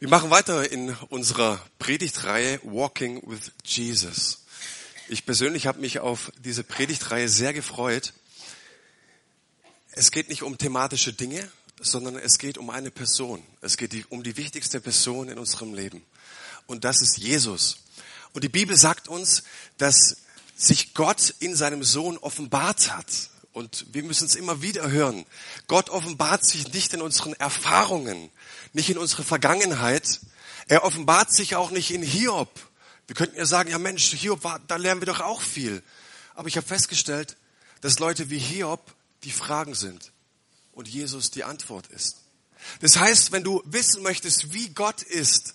Wir machen weiter in unserer Predigtreihe Walking with Jesus. Ich persönlich habe mich auf diese Predigtreihe sehr gefreut. Es geht nicht um thematische Dinge, sondern es geht um eine Person. Es geht um die wichtigste Person in unserem Leben. Und das ist Jesus. Und die Bibel sagt uns, dass sich Gott in seinem Sohn offenbart hat. Und wir müssen es immer wieder hören. Gott offenbart sich nicht in unseren Erfahrungen, nicht in unserer Vergangenheit. Er offenbart sich auch nicht in Hiob. Wir könnten ja sagen, ja Mensch, Hiob, war, da lernen wir doch auch viel. Aber ich habe festgestellt, dass Leute wie Hiob die Fragen sind und Jesus die Antwort ist. Das heißt, wenn du wissen möchtest, wie Gott ist,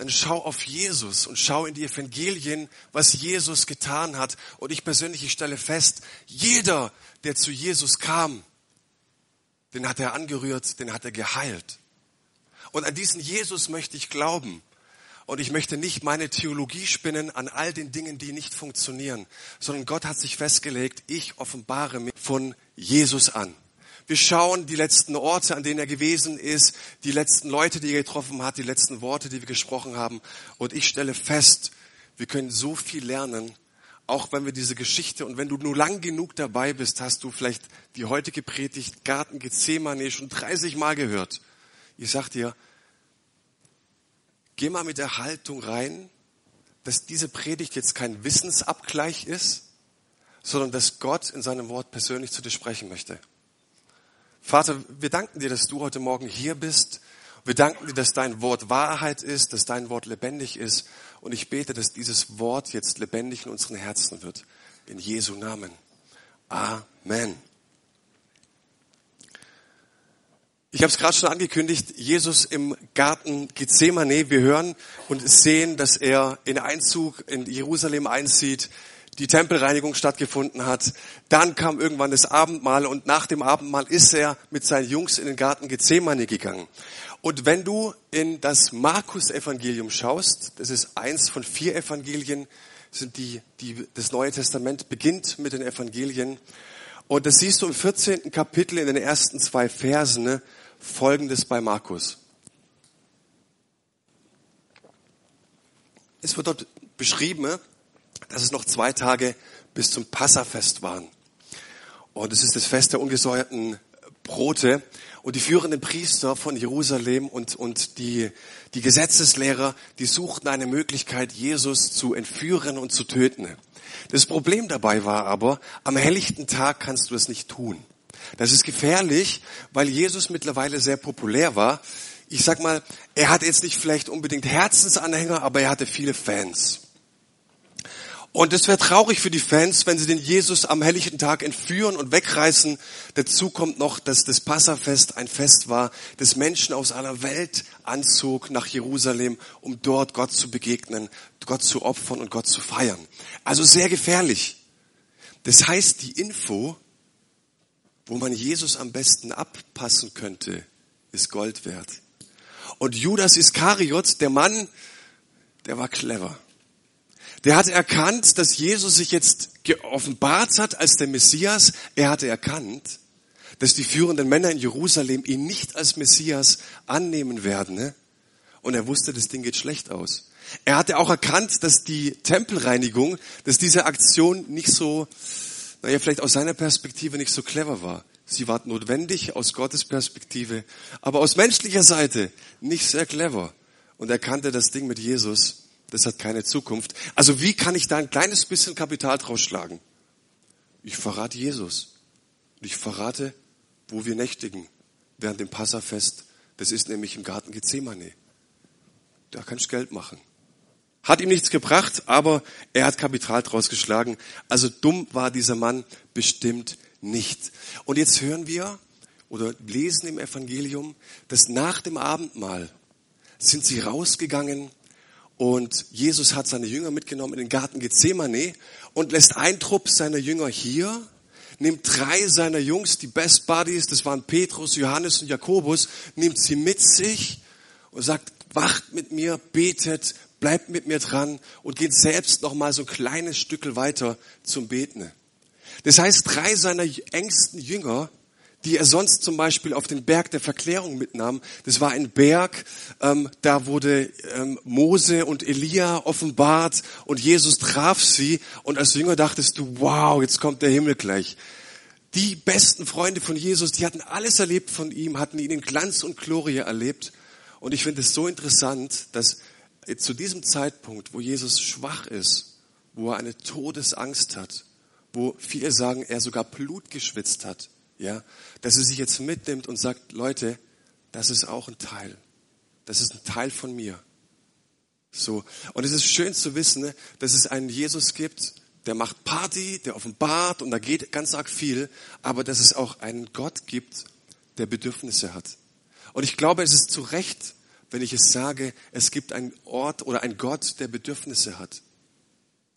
dann schau auf Jesus und schau in die Evangelien, was Jesus getan hat. Und ich persönlich, ich stelle fest, jeder, der zu Jesus kam, den hat er angerührt, den hat er geheilt. Und an diesen Jesus möchte ich glauben. Und ich möchte nicht meine Theologie spinnen an all den Dingen, die nicht funktionieren, sondern Gott hat sich festgelegt, ich offenbare mich von Jesus an. Wir schauen die letzten Orte, an denen er gewesen ist, die letzten Leute, die er getroffen hat, die letzten Worte, die wir gesprochen haben. Und ich stelle fest, wir können so viel lernen, auch wenn wir diese Geschichte und wenn du nur lang genug dabei bist, hast du vielleicht die heutige Predigt Garten Gethsemane schon 30 Mal gehört. Ich sag dir, geh mal mit der Haltung rein, dass diese Predigt jetzt kein Wissensabgleich ist, sondern dass Gott in seinem Wort persönlich zu dir sprechen möchte. Vater, wir danken dir, dass du heute Morgen hier bist. Wir danken dir, dass dein Wort Wahrheit ist, dass dein Wort lebendig ist. Und ich bete, dass dieses Wort jetzt lebendig in unseren Herzen wird. In Jesu Namen. Amen. Ich habe es gerade schon angekündigt, Jesus im Garten Gethsemane. Wir hören und sehen, dass er in Einzug in Jerusalem einzieht, die Tempelreinigung stattgefunden hat. Dann kam irgendwann das Abendmahl und nach dem Abendmahl ist er mit seinen Jungs in den Garten Gethsemane gegangen. Und wenn du in das Markus-Evangelium schaust, das ist eins von vier Evangelien, sind die, die, das Neue Testament beginnt mit den Evangelien. Und das siehst du im 14. Kapitel in den ersten zwei Versen, ne? Folgendes bei Markus. Es wird dort beschrieben, dass es noch zwei Tage bis zum Passafest waren. Und es ist das Fest der ungesäuerten Brote. Und die führenden Priester von Jerusalem und, und die, die Gesetzeslehrer, die suchten eine Möglichkeit, Jesus zu entführen und zu töten. Das Problem dabei war aber, am helllichten Tag kannst du es nicht tun. Das ist gefährlich, weil Jesus mittlerweile sehr populär war. Ich sag mal, er hatte jetzt nicht vielleicht unbedingt Herzensanhänger, aber er hatte viele Fans. Und es wäre traurig für die Fans, wenn sie den Jesus am helllichen Tag entführen und wegreißen. Dazu kommt noch, dass das Passafest ein Fest war, das Menschen aus aller Welt anzog nach Jerusalem, um dort Gott zu begegnen, Gott zu opfern und Gott zu feiern. Also sehr gefährlich. Das heißt, die Info, wo man Jesus am besten abpassen könnte, ist Gold wert. Und Judas Iskariot, der Mann, der war clever. Der hatte erkannt, dass Jesus sich jetzt geoffenbart hat als der Messias. Er hatte erkannt, dass die führenden Männer in Jerusalem ihn nicht als Messias annehmen werden. Ne? Und er wusste, das Ding geht schlecht aus. Er hatte auch erkannt, dass die Tempelreinigung, dass diese Aktion nicht so naja, vielleicht aus seiner Perspektive nicht so clever war. Sie war notwendig aus Gottes Perspektive, aber aus menschlicher Seite nicht sehr clever. Und er kannte das Ding mit Jesus, das hat keine Zukunft. Also wie kann ich da ein kleines bisschen Kapital draus schlagen? Ich verrate Jesus. Ich verrate, wo wir nächtigen während dem Passafest. Das ist nämlich im Garten Gethsemane. Da kannst du Geld machen. Hat ihm nichts gebracht, aber er hat Kapital draus geschlagen. Also dumm war dieser Mann bestimmt nicht. Und jetzt hören wir oder lesen im Evangelium, dass nach dem Abendmahl sind sie rausgegangen und Jesus hat seine Jünger mitgenommen in den Garten Gethsemane und lässt ein Trupp seiner Jünger hier, nimmt drei seiner Jungs, die Best Buddies, das waren Petrus, Johannes und Jakobus, nimmt sie mit sich und sagt, wacht mit mir, betet, bleibt mit mir dran und geht selbst noch mal so ein kleines Stück weiter zum Beten. Das heißt, drei seiner engsten Jünger, die er sonst zum Beispiel auf den Berg der Verklärung mitnahm. Das war ein Berg, ähm, da wurde ähm, Mose und Elia offenbart und Jesus traf sie und als Jünger dachtest du, wow, jetzt kommt der Himmel gleich. Die besten Freunde von Jesus, die hatten alles erlebt von ihm, hatten ihn in Glanz und Glorie erlebt. Und ich finde es so interessant, dass zu diesem Zeitpunkt, wo Jesus schwach ist, wo er eine Todesangst hat, wo viele sagen, er sogar Blut geschwitzt hat, ja, dass er sich jetzt mitnimmt und sagt, Leute, das ist auch ein Teil. Das ist ein Teil von mir. So. Und es ist schön zu wissen, ne, dass es einen Jesus gibt, der macht Party, der offenbart und da geht ganz arg viel, aber dass es auch einen Gott gibt, der Bedürfnisse hat. Und ich glaube, es ist zu Recht, wenn ich es sage, es gibt einen Ort oder einen Gott, der Bedürfnisse hat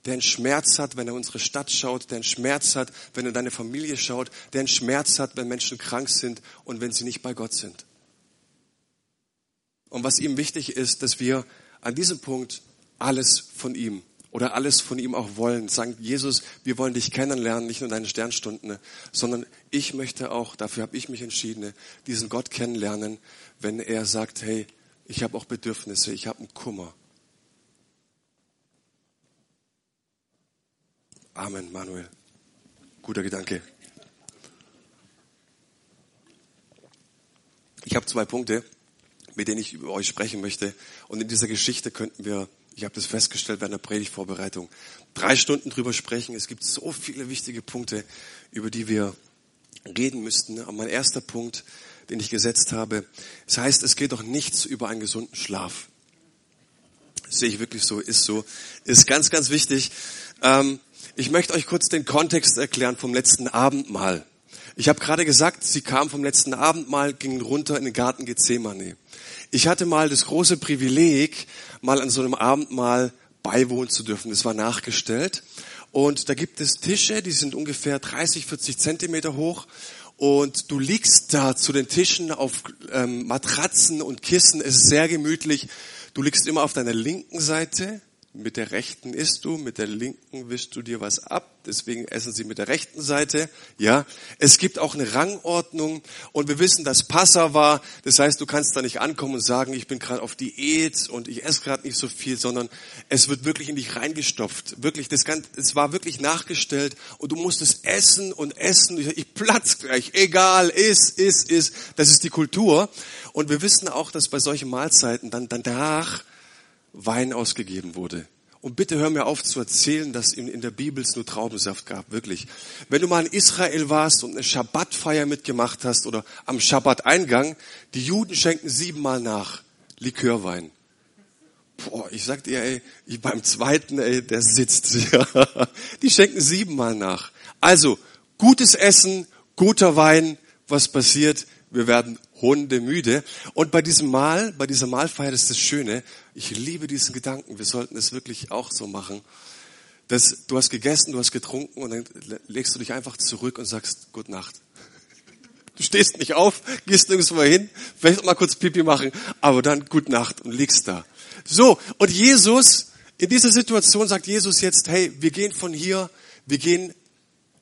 der einen Schmerz hat, wenn er unsere Stadt schaut, der einen Schmerz hat, wenn er deine Familie schaut, der einen Schmerz hat, wenn Menschen krank sind und wenn sie nicht bei Gott sind. Und was ihm wichtig ist, dass wir an diesem Punkt alles von ihm oder alles von ihm auch wollen. Sagen, Jesus, wir wollen dich kennenlernen, nicht nur deine Sternstunden, sondern ich möchte auch, dafür habe ich mich entschieden, diesen Gott kennenlernen, wenn er sagt, hey, ich habe auch Bedürfnisse, ich habe einen Kummer. Amen, Manuel. Guter Gedanke. Ich habe zwei Punkte, mit denen ich über euch sprechen möchte. Und in dieser Geschichte könnten wir, ich habe das festgestellt bei einer Predigtvorbereitung, drei Stunden drüber sprechen. Es gibt so viele wichtige Punkte, über die wir reden müssten. Aber mein erster Punkt, den ich gesetzt habe, es heißt, es geht doch nichts über einen gesunden Schlaf. Das sehe ich wirklich so, ist so, ist ganz, ganz wichtig. Ähm, ich möchte euch kurz den Kontext erklären vom letzten Abendmahl. Ich habe gerade gesagt, sie kam vom letzten Abendmahl, ging runter in den Garten Gethsemane. Ich hatte mal das große Privileg, mal an so einem Abendmahl beiwohnen zu dürfen. Das war nachgestellt. Und da gibt es Tische, die sind ungefähr 30, 40 Zentimeter hoch. Und du liegst da zu den Tischen auf ähm, Matratzen und Kissen. Es ist sehr gemütlich. Du liegst immer auf deiner linken Seite mit der rechten isst du, mit der linken wischst du dir was ab, deswegen essen sie mit der rechten Seite. Ja, es gibt auch eine Rangordnung und wir wissen, dass Passa war. Das heißt, du kannst da nicht ankommen und sagen, ich bin gerade auf Diät und ich esse gerade nicht so viel, sondern es wird wirklich in dich reingestopft. Wirklich, das Ganze, es war wirklich nachgestellt und du musstest essen und essen. Ich platz gleich, egal, iss, iss, iss. Das ist die Kultur. Und wir wissen auch, dass bei solchen Mahlzeiten dann danach Wein ausgegeben wurde. Und bitte hör mir auf zu erzählen, dass in, in der Bibel es nur Traubensaft gab, wirklich. Wenn du mal in Israel warst und eine Schabbatfeier mitgemacht hast oder am Schabbateingang, die Juden schenken siebenmal nach Likörwein. Boah, ich sag dir, ey, beim zweiten, ey, der sitzt. die schenken siebenmal nach. Also, gutes Essen, guter Wein, was passiert? Wir werden hundemüde. Und bei diesem Mahl, bei dieser Mahlfeier ist das Schöne, ich liebe diesen Gedanken, wir sollten es wirklich auch so machen, dass du hast gegessen, du hast getrunken und dann legst du dich einfach zurück und sagst Gute Nacht. Du stehst nicht auf, gehst nirgendwo hin, vielleicht mal kurz Pipi machen, aber dann Gute Nacht und liegst da. So, und Jesus, in dieser Situation sagt Jesus jetzt, hey, wir gehen von hier, wir gehen,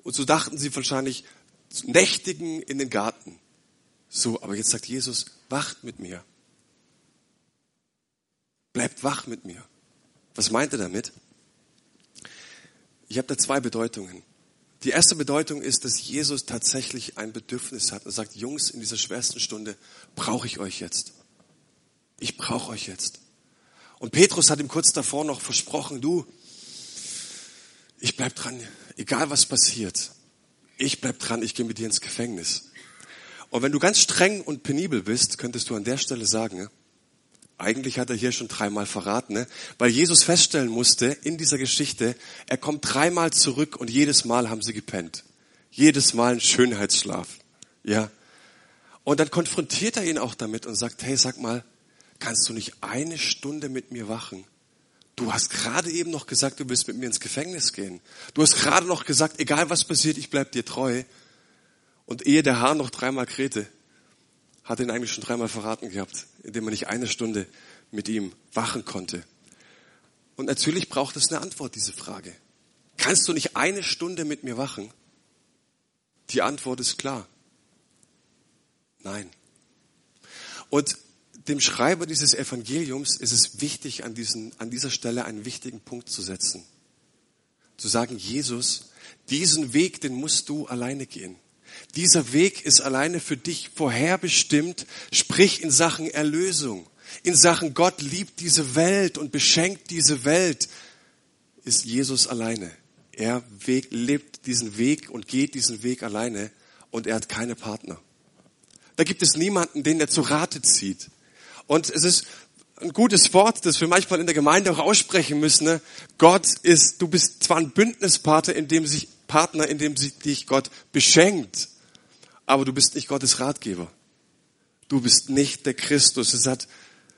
und so dachten sie wahrscheinlich, nächtigen in den Garten. So, aber jetzt sagt Jesus, wacht mit mir. Bleibt wach mit mir. Was meint er damit? Ich habe da zwei Bedeutungen. Die erste Bedeutung ist, dass Jesus tatsächlich ein Bedürfnis hat und sagt, Jungs, in dieser schwersten Stunde brauche ich euch jetzt. Ich brauche euch jetzt. Und Petrus hat ihm kurz davor noch versprochen, du, ich bleib dran, egal was passiert. Ich bleib dran, ich gehe mit dir ins Gefängnis. Und wenn du ganz streng und penibel bist, könntest du an der Stelle sagen, ne? eigentlich hat er hier schon dreimal verraten, ne? weil Jesus feststellen musste in dieser Geschichte, er kommt dreimal zurück und jedes Mal haben sie gepennt. Jedes Mal ein Schönheitsschlaf. Ja. Und dann konfrontiert er ihn auch damit und sagt, hey, sag mal, kannst du nicht eine Stunde mit mir wachen? Du hast gerade eben noch gesagt, du willst mit mir ins Gefängnis gehen. Du hast gerade noch gesagt, egal was passiert, ich bleib dir treu. Und ehe der Hahn noch dreimal krähte, hat ihn eigentlich schon dreimal verraten gehabt, indem er nicht eine Stunde mit ihm wachen konnte. Und natürlich braucht es eine Antwort, diese Frage. Kannst du nicht eine Stunde mit mir wachen? Die Antwort ist klar. Nein. Und dem Schreiber dieses Evangeliums ist es wichtig, an, diesen, an dieser Stelle einen wichtigen Punkt zu setzen. Zu sagen, Jesus, diesen Weg, den musst du alleine gehen. Dieser Weg ist alleine für dich vorherbestimmt, sprich in Sachen Erlösung, in Sachen Gott liebt diese Welt und beschenkt diese Welt, ist Jesus alleine. Er Weg, lebt diesen Weg und geht diesen Weg alleine und er hat keine Partner. Da gibt es niemanden, den er zu Rate zieht. Und es ist ein gutes Wort, das wir manchmal in der Gemeinde auch aussprechen müssen. Ne? Gott ist, du bist zwar ein Bündnispartner, in dem sich Partner, in dem dich Gott beschenkt, aber du bist nicht Gottes Ratgeber. Du bist nicht der Christus. Es hat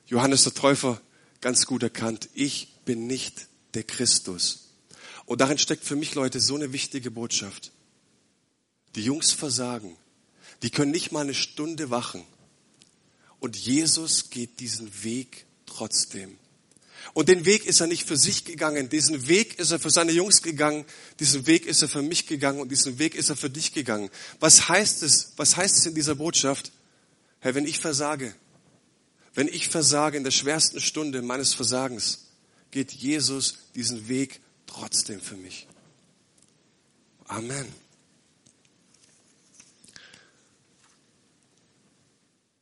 Johannes der Täufer ganz gut erkannt. Ich bin nicht der Christus. Und darin steckt für mich, Leute, so eine wichtige Botschaft. Die Jungs versagen. Die können nicht mal eine Stunde wachen. Und Jesus geht diesen Weg trotzdem. Und den Weg ist er nicht für sich gegangen, diesen Weg ist er für seine Jungs gegangen, diesen Weg ist er für mich gegangen und diesen Weg ist er für dich gegangen. Was heißt es, was heißt es in dieser Botschaft? Herr, wenn ich versage, wenn ich versage in der schwersten Stunde meines Versagens, geht Jesus diesen Weg trotzdem für mich. Amen.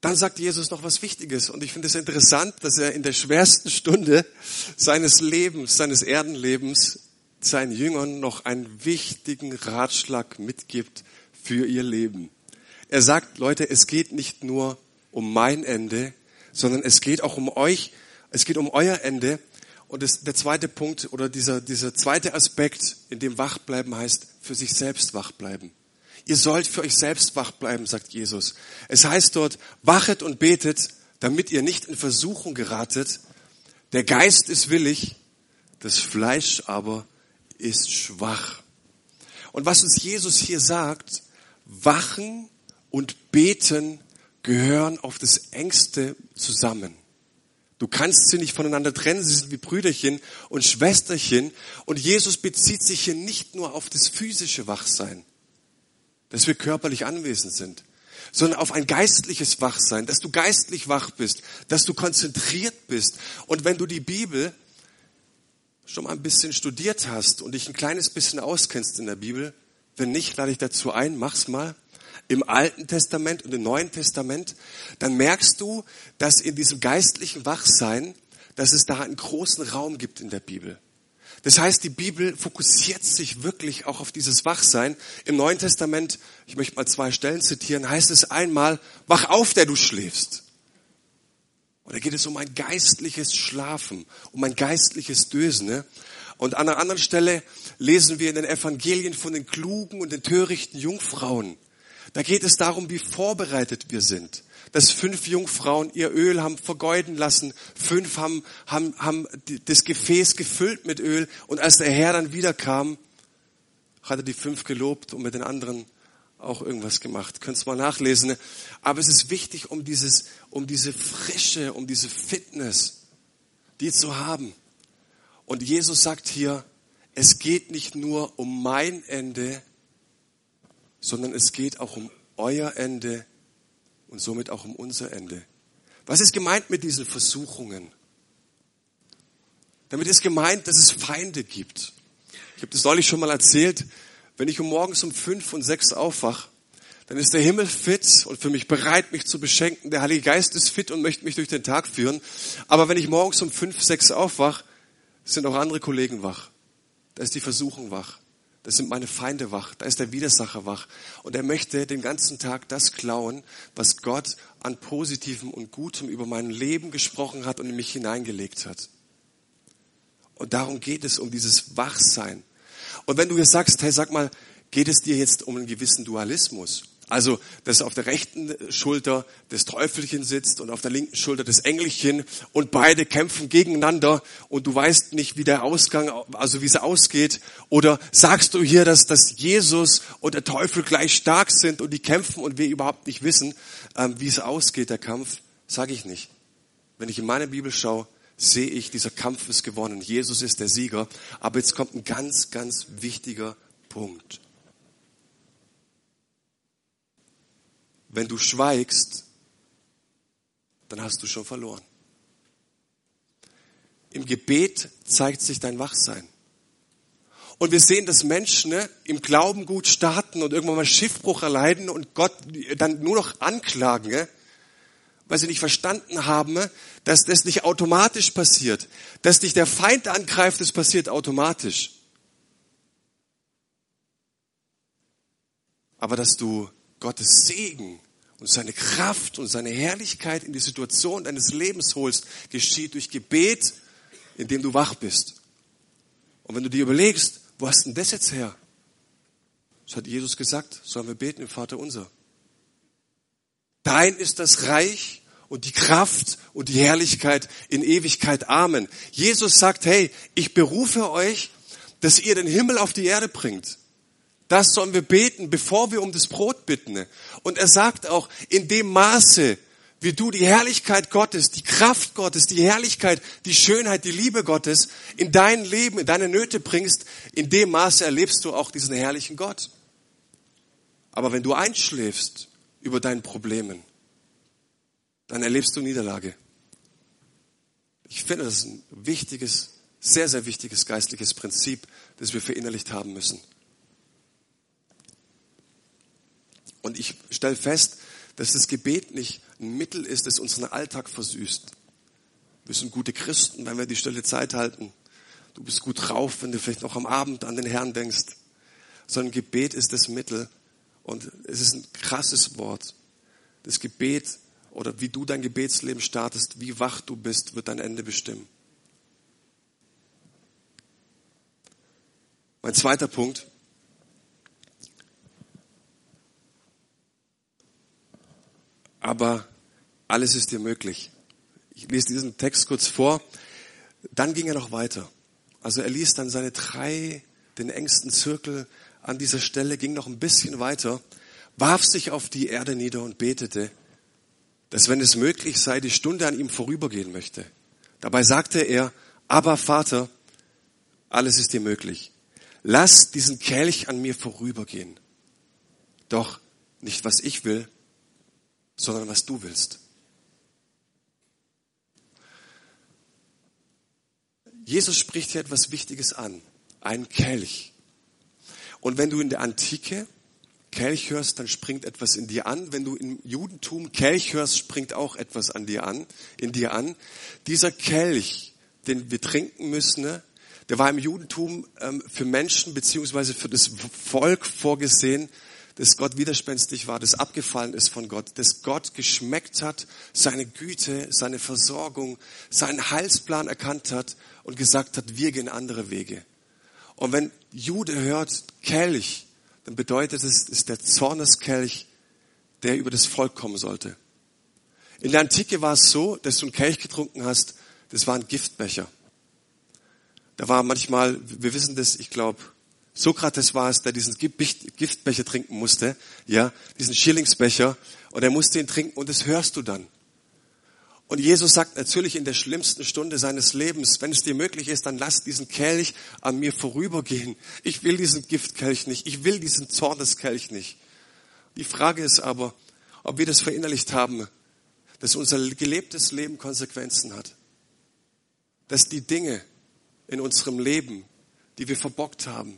Dann sagt Jesus noch was Wichtiges und ich finde es interessant, dass er in der schwersten Stunde seines Lebens, seines Erdenlebens seinen Jüngern noch einen wichtigen Ratschlag mitgibt für ihr Leben. Er sagt, Leute, es geht nicht nur um mein Ende, sondern es geht auch um euch, es geht um euer Ende. Und das, der zweite Punkt oder dieser, dieser zweite Aspekt, in dem wach bleiben heißt, für sich selbst wach bleiben. Ihr sollt für euch selbst wach bleiben, sagt Jesus. Es heißt dort, wachet und betet, damit ihr nicht in Versuchung geratet. Der Geist ist willig, das Fleisch aber ist schwach. Und was uns Jesus hier sagt, wachen und beten gehören auf das engste zusammen. Du kannst sie nicht voneinander trennen, sie sind wie Brüderchen und Schwesterchen. Und Jesus bezieht sich hier nicht nur auf das physische Wachsein, dass wir körperlich anwesend sind, sondern auf ein geistliches Wachsein, dass du geistlich wach bist, dass du konzentriert bist. Und wenn du die Bibel schon mal ein bisschen studiert hast und dich ein kleines bisschen auskennst in der Bibel, wenn nicht, lade ich dazu ein, mach's mal. Im Alten Testament und im Neuen Testament, dann merkst du, dass in diesem geistlichen Wachsein, dass es da einen großen Raum gibt in der Bibel. Das heißt, die Bibel fokussiert sich wirklich auch auf dieses Wachsein. Im Neuen Testament, ich möchte mal zwei Stellen zitieren, heißt es einmal, wach auf, der du schläfst. Und da geht es um ein geistliches Schlafen, um ein geistliches Dösen. Ne? Und an einer anderen Stelle lesen wir in den Evangelien von den klugen und den törichten Jungfrauen. Da geht es darum, wie vorbereitet wir sind dass fünf Jungfrauen ihr Öl haben vergeuden lassen. Fünf haben, haben, haben das Gefäß gefüllt mit Öl. Und als der Herr dann wiederkam, hat er die fünf gelobt und mit den anderen auch irgendwas gemacht. Könnt mal nachlesen. Aber es ist wichtig, um dieses, um diese Frische, um diese Fitness, die zu haben. Und Jesus sagt hier, es geht nicht nur um mein Ende, sondern es geht auch um euer Ende und somit auch um unser Ende. Was ist gemeint mit diesen Versuchungen? Damit ist gemeint, dass es Feinde gibt. Ich habe das neulich schon mal erzählt. Wenn ich um morgens um fünf und sechs aufwach, dann ist der Himmel fit und für mich bereit, mich zu beschenken. Der Heilige Geist ist fit und möchte mich durch den Tag führen. Aber wenn ich morgens um fünf, sechs aufwach, sind auch andere Kollegen wach. Da ist die Versuchung wach. Das sind meine Feinde wach. Da ist der Widersacher wach. Und er möchte den ganzen Tag das klauen, was Gott an Positivem und Gutem über mein Leben gesprochen hat und in mich hineingelegt hat. Und darum geht es, um dieses Wachsein. Und wenn du jetzt sagst, hey, sag mal, geht es dir jetzt um einen gewissen Dualismus? Also, dass auf der rechten Schulter das Teufelchen sitzt und auf der linken Schulter das Engelchen und beide kämpfen gegeneinander und du weißt nicht, wie der Ausgang, also wie es ausgeht. Oder sagst du hier, dass, dass Jesus und der Teufel gleich stark sind und die kämpfen und wir überhaupt nicht wissen, ähm, wie es ausgeht, der Kampf? Sage ich nicht. Wenn ich in meine Bibel schaue, sehe ich, dieser Kampf ist gewonnen. Jesus ist der Sieger. Aber jetzt kommt ein ganz, ganz wichtiger Punkt. Wenn du schweigst, dann hast du schon verloren. Im Gebet zeigt sich dein Wachsein. Und wir sehen, dass Menschen ne, im Glauben gut starten und irgendwann mal Schiffbruch erleiden und Gott dann nur noch anklagen, ne, weil sie nicht verstanden haben, ne, dass das nicht automatisch passiert. Dass dich der Feind angreift, das passiert automatisch. Aber dass du Gottes Segen und seine Kraft und seine Herrlichkeit in die Situation deines Lebens holst, geschieht durch Gebet, indem du wach bist. Und wenn du dir überlegst, wo hast denn das jetzt her? Das hat Jesus gesagt, sollen wir beten im Vater unser. Dein ist das Reich und die Kraft und die Herrlichkeit in Ewigkeit. Amen. Jesus sagt, hey, ich berufe euch, dass ihr den Himmel auf die Erde bringt. Das sollen wir beten, bevor wir um das Brot bitten. Und er sagt auch, in dem Maße, wie du die Herrlichkeit Gottes, die Kraft Gottes, die Herrlichkeit, die Schönheit, die Liebe Gottes in dein Leben, in deine Nöte bringst, in dem Maße erlebst du auch diesen herrlichen Gott. Aber wenn du einschläfst über deinen Problemen, dann erlebst du Niederlage. Ich finde, das ist ein wichtiges, sehr, sehr wichtiges geistliches Prinzip, das wir verinnerlicht haben müssen. Und ich stelle fest, dass das Gebet nicht ein Mittel ist, das unseren Alltag versüßt. Wir sind gute Christen, wenn wir die stille Zeit halten. Du bist gut drauf, wenn du vielleicht noch am Abend an den Herrn denkst. Sondern Gebet ist das Mittel. Und es ist ein krasses Wort. Das Gebet oder wie du dein Gebetsleben startest, wie wach du bist, wird dein Ende bestimmen. Mein zweiter Punkt. Aber alles ist dir möglich. Ich lese diesen Text kurz vor. Dann ging er noch weiter. Also er ließ dann seine drei, den engsten Zirkel an dieser Stelle, ging noch ein bisschen weiter, warf sich auf die Erde nieder und betete, dass wenn es möglich sei, die Stunde an ihm vorübergehen möchte. Dabei sagte er, aber Vater, alles ist dir möglich. Lass diesen Kelch an mir vorübergehen. Doch nicht was ich will, sondern was du willst. Jesus spricht hier etwas Wichtiges an. Ein Kelch. Und wenn du in der Antike Kelch hörst, dann springt etwas in dir an. Wenn du im Judentum Kelch hörst, springt auch etwas an dir an, in dir an. Dieser Kelch, den wir trinken müssen, ne, der war im Judentum ähm, für Menschen beziehungsweise für das Volk vorgesehen, dass Gott widerspenstig war, das abgefallen ist von Gott, dass Gott geschmeckt hat, seine Güte, seine Versorgung, seinen Heilsplan erkannt hat und gesagt hat, wir gehen andere Wege. Und wenn Jude hört Kelch, dann bedeutet es, ist der Zorneskelch, der über das Volk kommen sollte. In der Antike war es so, dass du einen Kelch getrunken hast, das war ein Giftbecher. Da war manchmal, wir wissen das, ich glaube, Sokrates war es, der diesen Giftbecher trinken musste, ja, diesen Schillingsbecher, und er musste ihn trinken, und das hörst du dann. Und Jesus sagt natürlich in der schlimmsten Stunde seines Lebens, wenn es dir möglich ist, dann lass diesen Kelch an mir vorübergehen. Ich will diesen Giftkelch nicht. Ich will diesen Zorneskelch nicht. Die Frage ist aber, ob wir das verinnerlicht haben, dass unser gelebtes Leben Konsequenzen hat. Dass die Dinge in unserem Leben, die wir verbockt haben,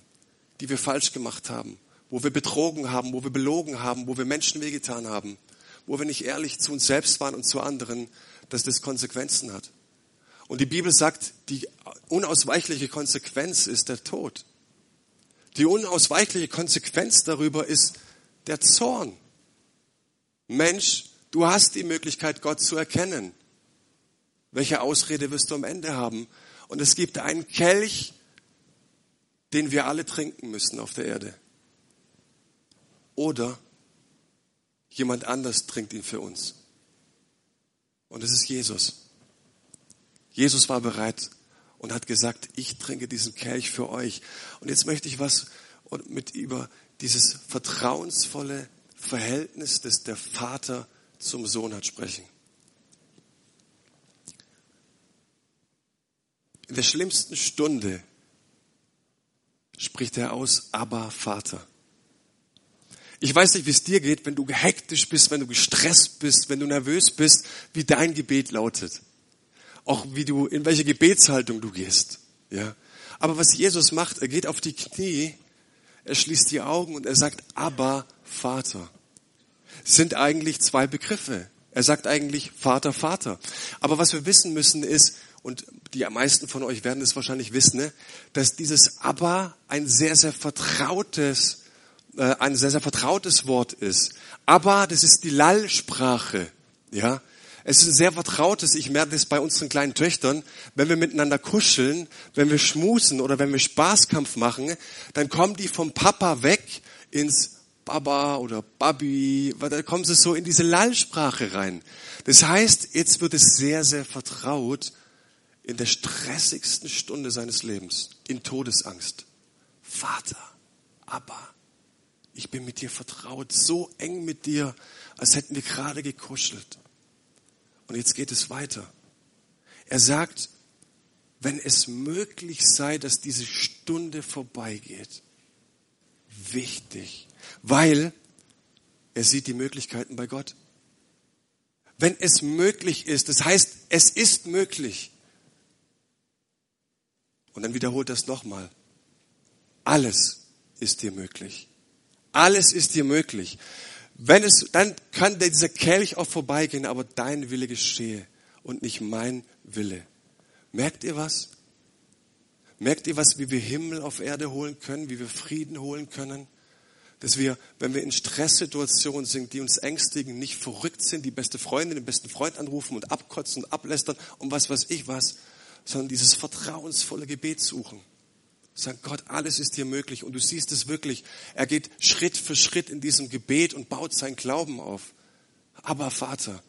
die wir falsch gemacht haben, wo wir betrogen haben, wo wir belogen haben, wo wir Menschen wehgetan haben, wo wir nicht ehrlich zu uns selbst waren und zu anderen, dass das Konsequenzen hat. Und die Bibel sagt, die unausweichliche Konsequenz ist der Tod. Die unausweichliche Konsequenz darüber ist der Zorn. Mensch, du hast die Möglichkeit, Gott zu erkennen. Welche Ausrede wirst du am Ende haben? Und es gibt einen Kelch, den wir alle trinken müssen auf der Erde. Oder jemand anders trinkt ihn für uns. Und es ist Jesus. Jesus war bereit und hat gesagt, ich trinke diesen Kelch für euch. Und jetzt möchte ich was mit über dieses vertrauensvolle Verhältnis, das der Vater zum Sohn hat, sprechen. In der schlimmsten Stunde spricht er aus, aber Vater. Ich weiß nicht, wie es dir geht, wenn du hektisch bist, wenn du gestresst bist, wenn du nervös bist, wie dein Gebet lautet. Auch wie du, in welche Gebetshaltung du gehst. Ja. Aber was Jesus macht, er geht auf die Knie, er schließt die Augen und er sagt, aber Vater. Es sind eigentlich zwei Begriffe. Er sagt eigentlich Vater, Vater. Aber was wir wissen müssen ist, und die meisten von euch werden es wahrscheinlich wissen, ne, dass dieses Aber ein sehr, sehr vertrautes, äh, ein sehr, sehr vertrautes Wort ist. Aber das ist die Lallsprache. Ja, es ist ein sehr vertrautes, ich merke das bei unseren kleinen Töchtern, wenn wir miteinander kuscheln, wenn wir schmusen oder wenn wir Spaßkampf machen, dann kommen die vom Papa weg ins Baba oder Babi, da kommen sie so in diese Lallsprache rein. Das heißt, jetzt wird es sehr, sehr vertraut in der stressigsten Stunde seines Lebens, in Todesangst. Vater, Abba, ich bin mit dir vertraut, so eng mit dir, als hätten wir gerade gekuschelt. Und jetzt geht es weiter. Er sagt, wenn es möglich sei, dass diese Stunde vorbeigeht, wichtig, weil er sieht die Möglichkeiten bei Gott. Wenn es möglich ist, das heißt, es ist möglich. Und dann wiederholt das nochmal. Alles ist dir möglich. Alles ist dir möglich. Wenn es, dann kann dieser Kelch auch vorbeigehen, aber dein Wille geschehe und nicht mein Wille. Merkt ihr was? Merkt ihr was, wie wir Himmel auf Erde holen können, wie wir Frieden holen können? dass wir, wenn wir in Stresssituationen sind, die uns ängstigen, nicht verrückt sind, die beste Freundin, den besten Freund anrufen und abkotzen und ablästern und was weiß ich was, sondern dieses vertrauensvolle Gebet suchen. Sagen, Gott, alles ist dir möglich und du siehst es wirklich. Er geht Schritt für Schritt in diesem Gebet und baut seinen Glauben auf. Aber Vater,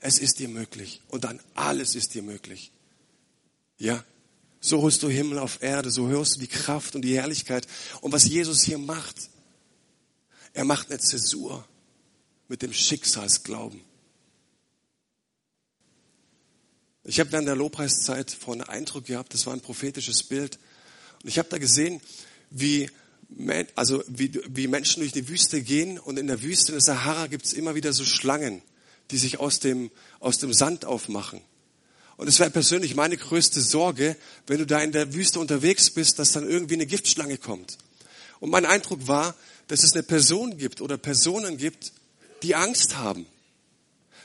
es ist dir möglich und dann alles ist dir möglich. Ja, so holst du Himmel auf Erde, so hörst du die Kraft und die Herrlichkeit. Und was Jesus hier macht, er macht eine Zäsur mit dem Schicksalsglauben. Ich habe während der Lobpreiszeit vor einen Eindruck gehabt, das war ein prophetisches Bild. Und ich habe da gesehen, wie, also wie, wie Menschen durch die Wüste gehen und in der Wüste, in der Sahara, gibt es immer wieder so Schlangen, die sich aus dem, aus dem Sand aufmachen. Und es wäre persönlich meine größte Sorge, wenn du da in der Wüste unterwegs bist, dass dann irgendwie eine Giftschlange kommt. Und mein Eindruck war, dass es eine Person gibt oder Personen gibt, die Angst haben.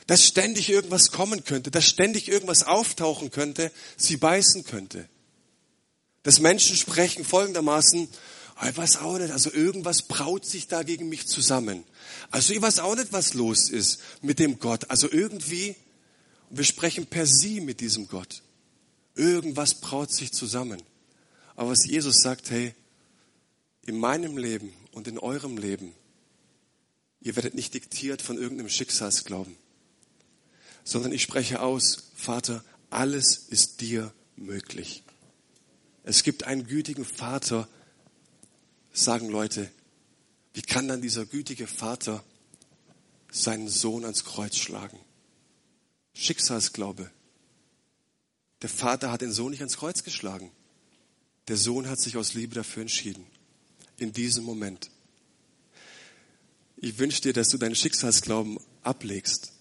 Dass ständig irgendwas kommen könnte, dass ständig irgendwas auftauchen könnte, sie beißen könnte. Dass Menschen sprechen folgendermaßen, ich weiß auch nicht, also irgendwas braut sich da gegen mich zusammen. Also ich weiß auch nicht, was los ist mit dem Gott. Also irgendwie, wir sprechen per Sie mit diesem Gott. Irgendwas braut sich zusammen. Aber was Jesus sagt, hey, in meinem Leben und in eurem Leben, ihr werdet nicht diktiert von irgendeinem Schicksalsglauben, sondern ich spreche aus, Vater, alles ist dir möglich. Es gibt einen gütigen Vater, sagen Leute, wie kann dann dieser gütige Vater seinen Sohn ans Kreuz schlagen? Schicksalsglaube. Der Vater hat den Sohn nicht ans Kreuz geschlagen. Der Sohn hat sich aus Liebe dafür entschieden in diesem Moment. Ich wünsche dir, dass du deinen Schicksalsglauben ablegst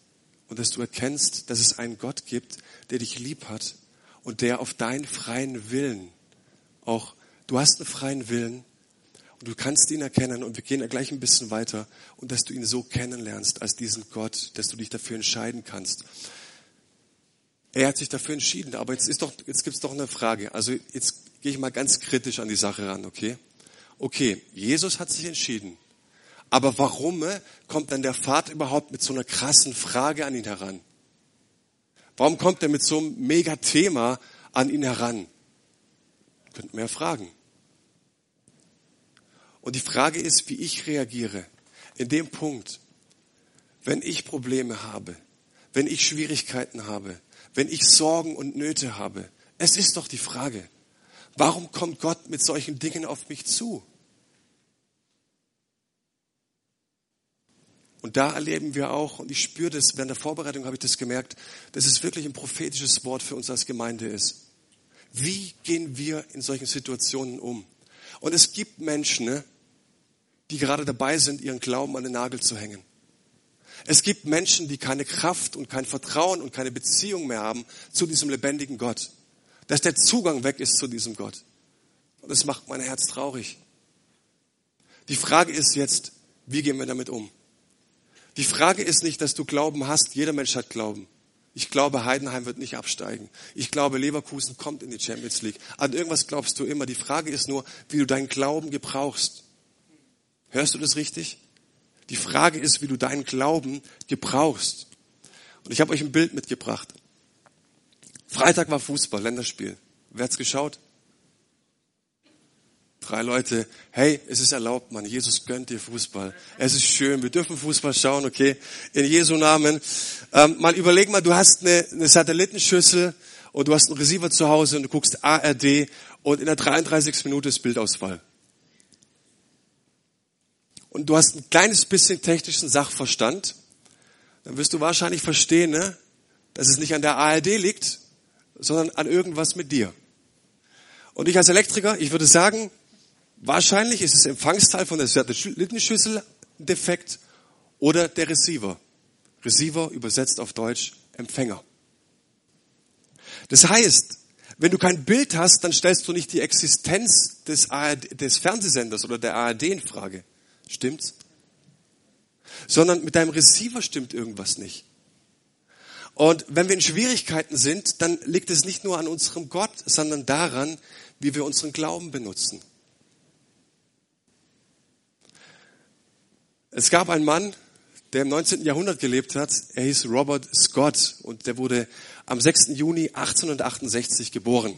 und dass du erkennst, dass es einen Gott gibt, der dich lieb hat und der auf deinen freien Willen auch, du hast einen freien Willen und du kannst ihn erkennen und wir gehen gleich ein bisschen weiter und dass du ihn so kennenlernst als diesen Gott, dass du dich dafür entscheiden kannst. Er hat sich dafür entschieden, aber jetzt ist doch, jetzt gibt's doch eine Frage. Also jetzt gehe ich mal ganz kritisch an die Sache ran, okay? okay, Jesus hat sich entschieden. Aber warum äh, kommt dann der Vater überhaupt mit so einer krassen Frage an ihn heran? Warum kommt er mit so einem Megathema an ihn heran? Könnt mehr fragen. Und die Frage ist, wie ich reagiere. In dem Punkt, wenn ich Probleme habe, wenn ich Schwierigkeiten habe, wenn ich Sorgen und Nöte habe. Es ist doch die Frage, Warum kommt Gott mit solchen Dingen auf mich zu? Und da erleben wir auch, und ich spüre das, während der Vorbereitung habe ich das gemerkt, dass es wirklich ein prophetisches Wort für uns als Gemeinde ist. Wie gehen wir in solchen Situationen um? Und es gibt Menschen, ne, die gerade dabei sind, ihren Glauben an den Nagel zu hängen. Es gibt Menschen, die keine Kraft und kein Vertrauen und keine Beziehung mehr haben zu diesem lebendigen Gott. Dass der Zugang weg ist zu diesem Gott. Und das macht mein Herz traurig. Die Frage ist jetzt, wie gehen wir damit um? Die Frage ist nicht, dass du Glauben hast. Jeder Mensch hat Glauben. Ich glaube, Heidenheim wird nicht absteigen. Ich glaube, Leverkusen kommt in die Champions League. An irgendwas glaubst du immer. Die Frage ist nur, wie du deinen Glauben gebrauchst. Hörst du das richtig? Die Frage ist, wie du deinen Glauben gebrauchst. Und ich habe euch ein Bild mitgebracht. Freitag war Fußball, Länderspiel. Wer hat's geschaut? Drei Leute, hey, es ist erlaubt, Mann. Jesus gönnt dir Fußball. Es ist schön, wir dürfen Fußball schauen, okay? In Jesu Namen. Ähm, mal überleg mal, du hast eine, eine Satellitenschüssel und du hast einen Receiver zu Hause und du guckst ARD und in der 33. Minute ist Bildausfall. Und du hast ein kleines bisschen technischen Sachverstand, dann wirst du wahrscheinlich verstehen, ne, dass es nicht an der ARD liegt, sondern an irgendwas mit dir. Und ich als Elektriker, ich würde sagen, Wahrscheinlich ist das Empfangsteil von der Satellitenschüssel defekt oder der Receiver. Receiver übersetzt auf Deutsch Empfänger. Das heißt, wenn du kein Bild hast, dann stellst du nicht die Existenz des, ARD, des Fernsehsenders oder der ARD in Frage. Stimmt's? Sondern mit deinem Receiver stimmt irgendwas nicht. Und wenn wir in Schwierigkeiten sind, dann liegt es nicht nur an unserem Gott, sondern daran, wie wir unseren Glauben benutzen. Es gab einen Mann, der im 19. Jahrhundert gelebt hat. Er hieß Robert Scott und der wurde am 6. Juni 1868 geboren.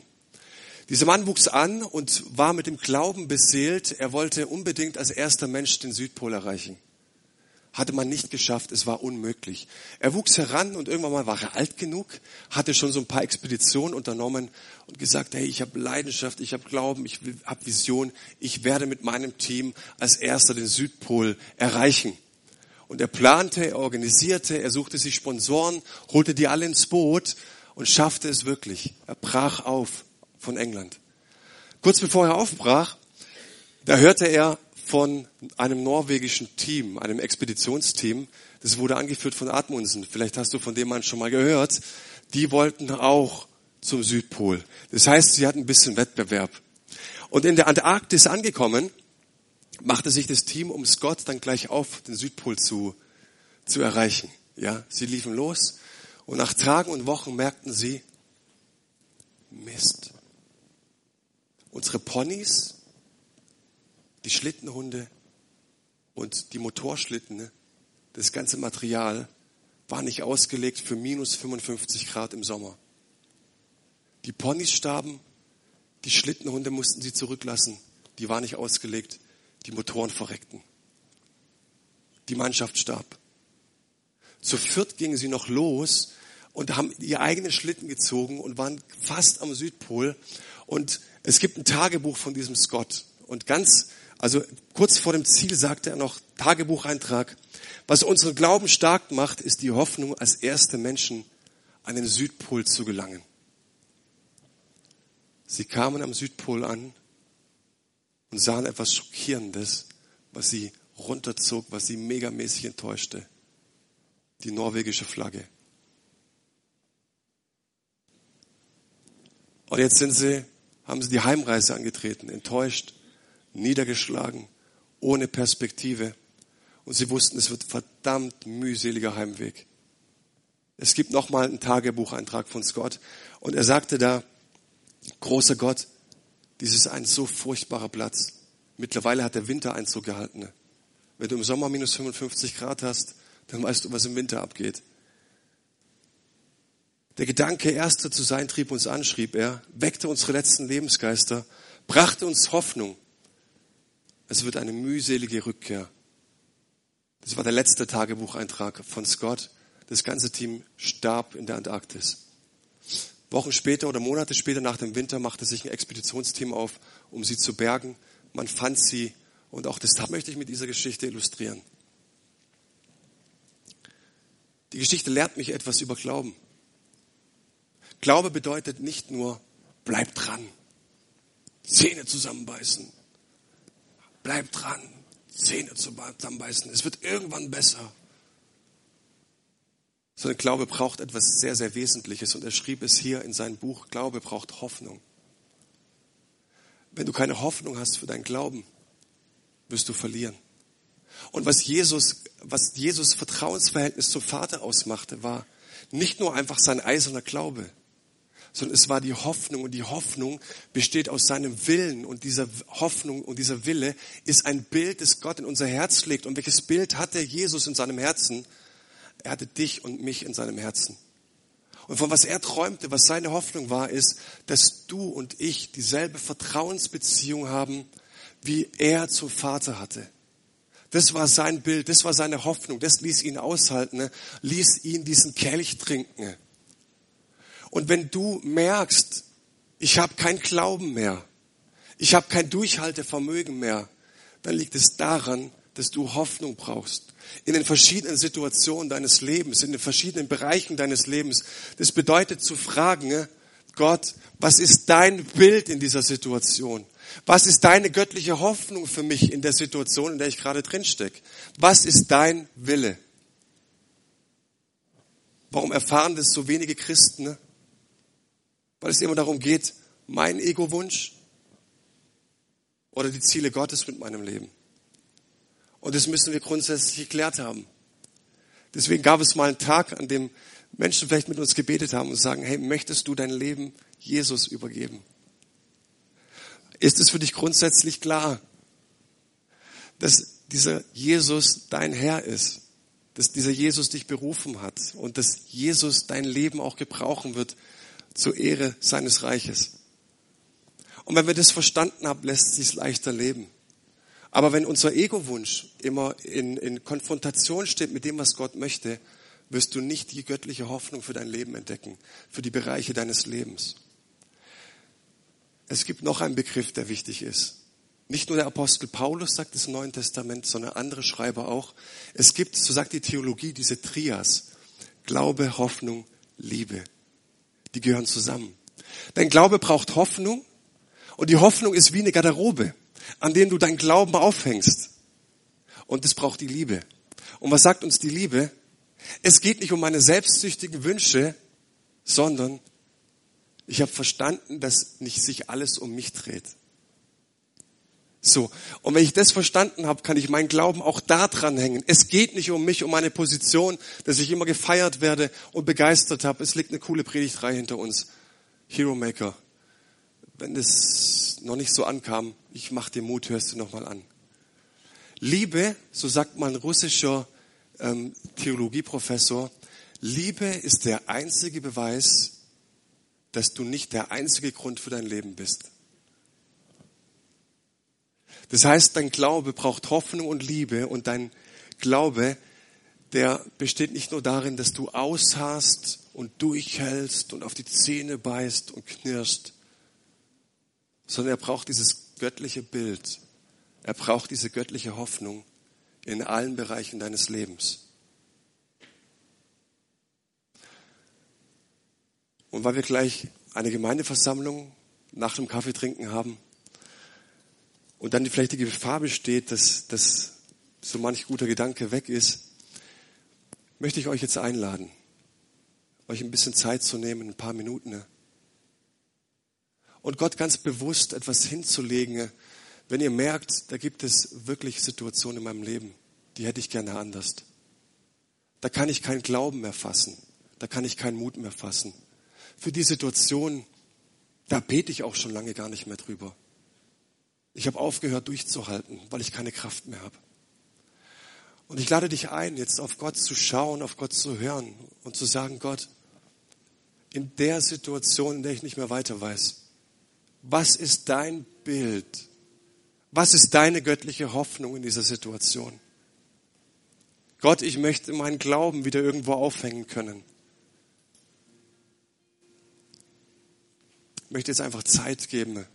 Dieser Mann wuchs an und war mit dem Glauben beseelt. Er wollte unbedingt als erster Mensch den Südpol erreichen hatte man nicht geschafft, es war unmöglich. Er wuchs heran und irgendwann mal war er alt genug, hatte schon so ein paar Expeditionen unternommen und gesagt, hey, ich habe Leidenschaft, ich habe Glauben, ich habe Vision, ich werde mit meinem Team als erster den Südpol erreichen. Und er plante, er organisierte, er suchte sich Sponsoren, holte die alle ins Boot und schaffte es wirklich. Er brach auf von England. Kurz bevor er aufbrach, da hörte er von einem norwegischen Team, einem Expeditionsteam. Das wurde angeführt von Admundsen. Vielleicht hast du von dem Mann schon mal gehört. Die wollten auch zum Südpol. Das heißt, sie hatten ein bisschen Wettbewerb. Und in der Antarktis angekommen, machte sich das Team um Scott dann gleich auf, den Südpol zu, zu erreichen. Ja, sie liefen los und nach Tagen und Wochen merkten sie, Mist. Unsere Ponys die Schlittenhunde und die Motorschlitten, das ganze Material war nicht ausgelegt für minus 55 Grad im Sommer. Die Ponys starben, die Schlittenhunde mussten sie zurücklassen, die war nicht ausgelegt, die Motoren verreckten. Die Mannschaft starb. Zu viert gingen sie noch los und haben ihr eigenen Schlitten gezogen und waren fast am Südpol. Und es gibt ein Tagebuch von diesem Scott. Und ganz also kurz vor dem Ziel sagte er noch, Tagebucheintrag, was unseren Glauben stark macht, ist die Hoffnung, als erste Menschen an den Südpol zu gelangen. Sie kamen am Südpol an und sahen etwas Schockierendes, was sie runterzog, was sie megamäßig enttäuschte. Die norwegische Flagge. Und jetzt sind sie, haben sie die Heimreise angetreten, enttäuscht niedergeschlagen, ohne Perspektive. Und sie wussten, es wird verdammt mühseliger Heimweg. Es gibt nochmal einen Tagebucheintrag von Scott. Und er sagte da, großer Gott, dies ist ein so furchtbarer Platz. Mittlerweile hat der Winter Einzug gehalten. Wenn du im Sommer minus 55 Grad hast, dann weißt du, was im Winter abgeht. Der Gedanke, Erster zu sein, trieb uns an, schrieb er, weckte unsere letzten Lebensgeister, brachte uns Hoffnung. Es wird eine mühselige Rückkehr. Das war der letzte Tagebucheintrag von Scott. Das ganze Team starb in der Antarktis. Wochen später oder Monate später nach dem Winter machte sich ein Expeditionsteam auf, um sie zu bergen. Man fand sie und auch das möchte ich mit dieser Geschichte illustrieren. Die Geschichte lehrt mich etwas über Glauben. Glaube bedeutet nicht nur, bleib dran, Zähne zusammenbeißen, bleib dran, Zähne zusammenbeißen. Es wird irgendwann besser. Sondern Glaube braucht etwas sehr, sehr Wesentliches. Und er schrieb es hier in seinem Buch, Glaube braucht Hoffnung. Wenn du keine Hoffnung hast für deinen Glauben, wirst du verlieren. Und was Jesus, was Jesus Vertrauensverhältnis zum Vater ausmachte, war nicht nur einfach sein eiserner Glaube, sondern es war die Hoffnung und die Hoffnung besteht aus seinem Willen und diese Hoffnung und dieser Wille ist ein Bild, das Gott in unser Herz legt. Und welches Bild hatte Jesus in seinem Herzen? Er hatte dich und mich in seinem Herzen. Und von was er träumte, was seine Hoffnung war, ist, dass du und ich dieselbe Vertrauensbeziehung haben, wie er zum Vater hatte. Das war sein Bild, das war seine Hoffnung, das ließ ihn aushalten, ne? ließ ihn diesen Kelch trinken. Und wenn du merkst, ich habe kein Glauben mehr, ich habe kein Durchhaltevermögen mehr, dann liegt es daran, dass du Hoffnung brauchst. In den verschiedenen Situationen deines Lebens, in den verschiedenen Bereichen deines Lebens. Das bedeutet zu fragen, Gott, was ist dein Bild in dieser Situation? Was ist deine göttliche Hoffnung für mich in der Situation, in der ich gerade drin stecke? Was ist dein Wille? Warum erfahren das so wenige Christen? Ne? Weil es immer darum geht, mein Ego-Wunsch oder die Ziele Gottes mit meinem Leben. Und das müssen wir grundsätzlich geklärt haben. Deswegen gab es mal einen Tag, an dem Menschen vielleicht mit uns gebetet haben und sagen, hey, möchtest du dein Leben Jesus übergeben? Ist es für dich grundsätzlich klar, dass dieser Jesus dein Herr ist? Dass dieser Jesus dich berufen hat und dass Jesus dein Leben auch gebrauchen wird zur Ehre seines Reiches? Und wenn wir das verstanden haben, lässt sich leichter leben. Aber wenn unser Ego-Wunsch immer in, in Konfrontation steht mit dem, was Gott möchte, wirst du nicht die göttliche Hoffnung für dein Leben entdecken, für die Bereiche deines Lebens. Es gibt noch einen Begriff, der wichtig ist. Nicht nur der Apostel Paulus sagt es im Neuen Testament, sondern andere Schreiber auch. Es gibt, so sagt die Theologie, diese Trias. Glaube, Hoffnung, Liebe. Die gehören zusammen. Dein Glaube braucht Hoffnung und die Hoffnung ist wie eine Garderobe, an dem du dein Glauben aufhängst. Und es braucht die Liebe. Und was sagt uns die Liebe? Es geht nicht um meine selbstsüchtigen Wünsche, sondern ich habe verstanden, dass nicht sich alles um mich dreht. So. Und wenn ich das verstanden habe, kann ich meinen Glauben auch da dran hängen. Es geht nicht um mich, um meine Position, dass ich immer gefeiert werde und begeistert habe. Es liegt eine coole Predigtreihe hinter uns. Hero Maker. Wenn das noch nicht so ankam, ich mach dir Mut, hörst du nochmal an. Liebe, so sagt mein russischer ähm, Theologieprofessor, Liebe ist der einzige Beweis, dass du nicht der einzige Grund für dein Leben bist. Das heißt, dein Glaube braucht Hoffnung und Liebe und dein Glaube, der besteht nicht nur darin, dass du ausharrst und durchhältst und auf die Zähne beißt und knirschst, sondern er braucht dieses göttliche Bild. Er braucht diese göttliche Hoffnung in allen Bereichen deines Lebens. Und weil wir gleich eine Gemeindeversammlung nach dem Kaffeetrinken haben und dann vielleicht die Gefahr besteht, dass, dass so manch guter Gedanke weg ist, möchte ich euch jetzt einladen, euch ein bisschen Zeit zu nehmen, ein paar Minuten, und Gott ganz bewusst etwas hinzulegen, wenn ihr merkt, da gibt es wirklich Situationen in meinem Leben, die hätte ich gerne anders. Da kann ich keinen Glauben mehr fassen. Da kann ich keinen Mut mehr fassen für die Situation, da bete ich auch schon lange gar nicht mehr drüber. Ich habe aufgehört durchzuhalten, weil ich keine Kraft mehr habe. Und ich lade dich ein, jetzt auf Gott zu schauen, auf Gott zu hören und zu sagen, Gott, in der Situation, in der ich nicht mehr weiter weiß, was ist dein Bild? Was ist deine göttliche Hoffnung in dieser Situation? Gott, ich möchte meinen Glauben wieder irgendwo aufhängen können. Ich möchte jetzt einfach Zeit geben,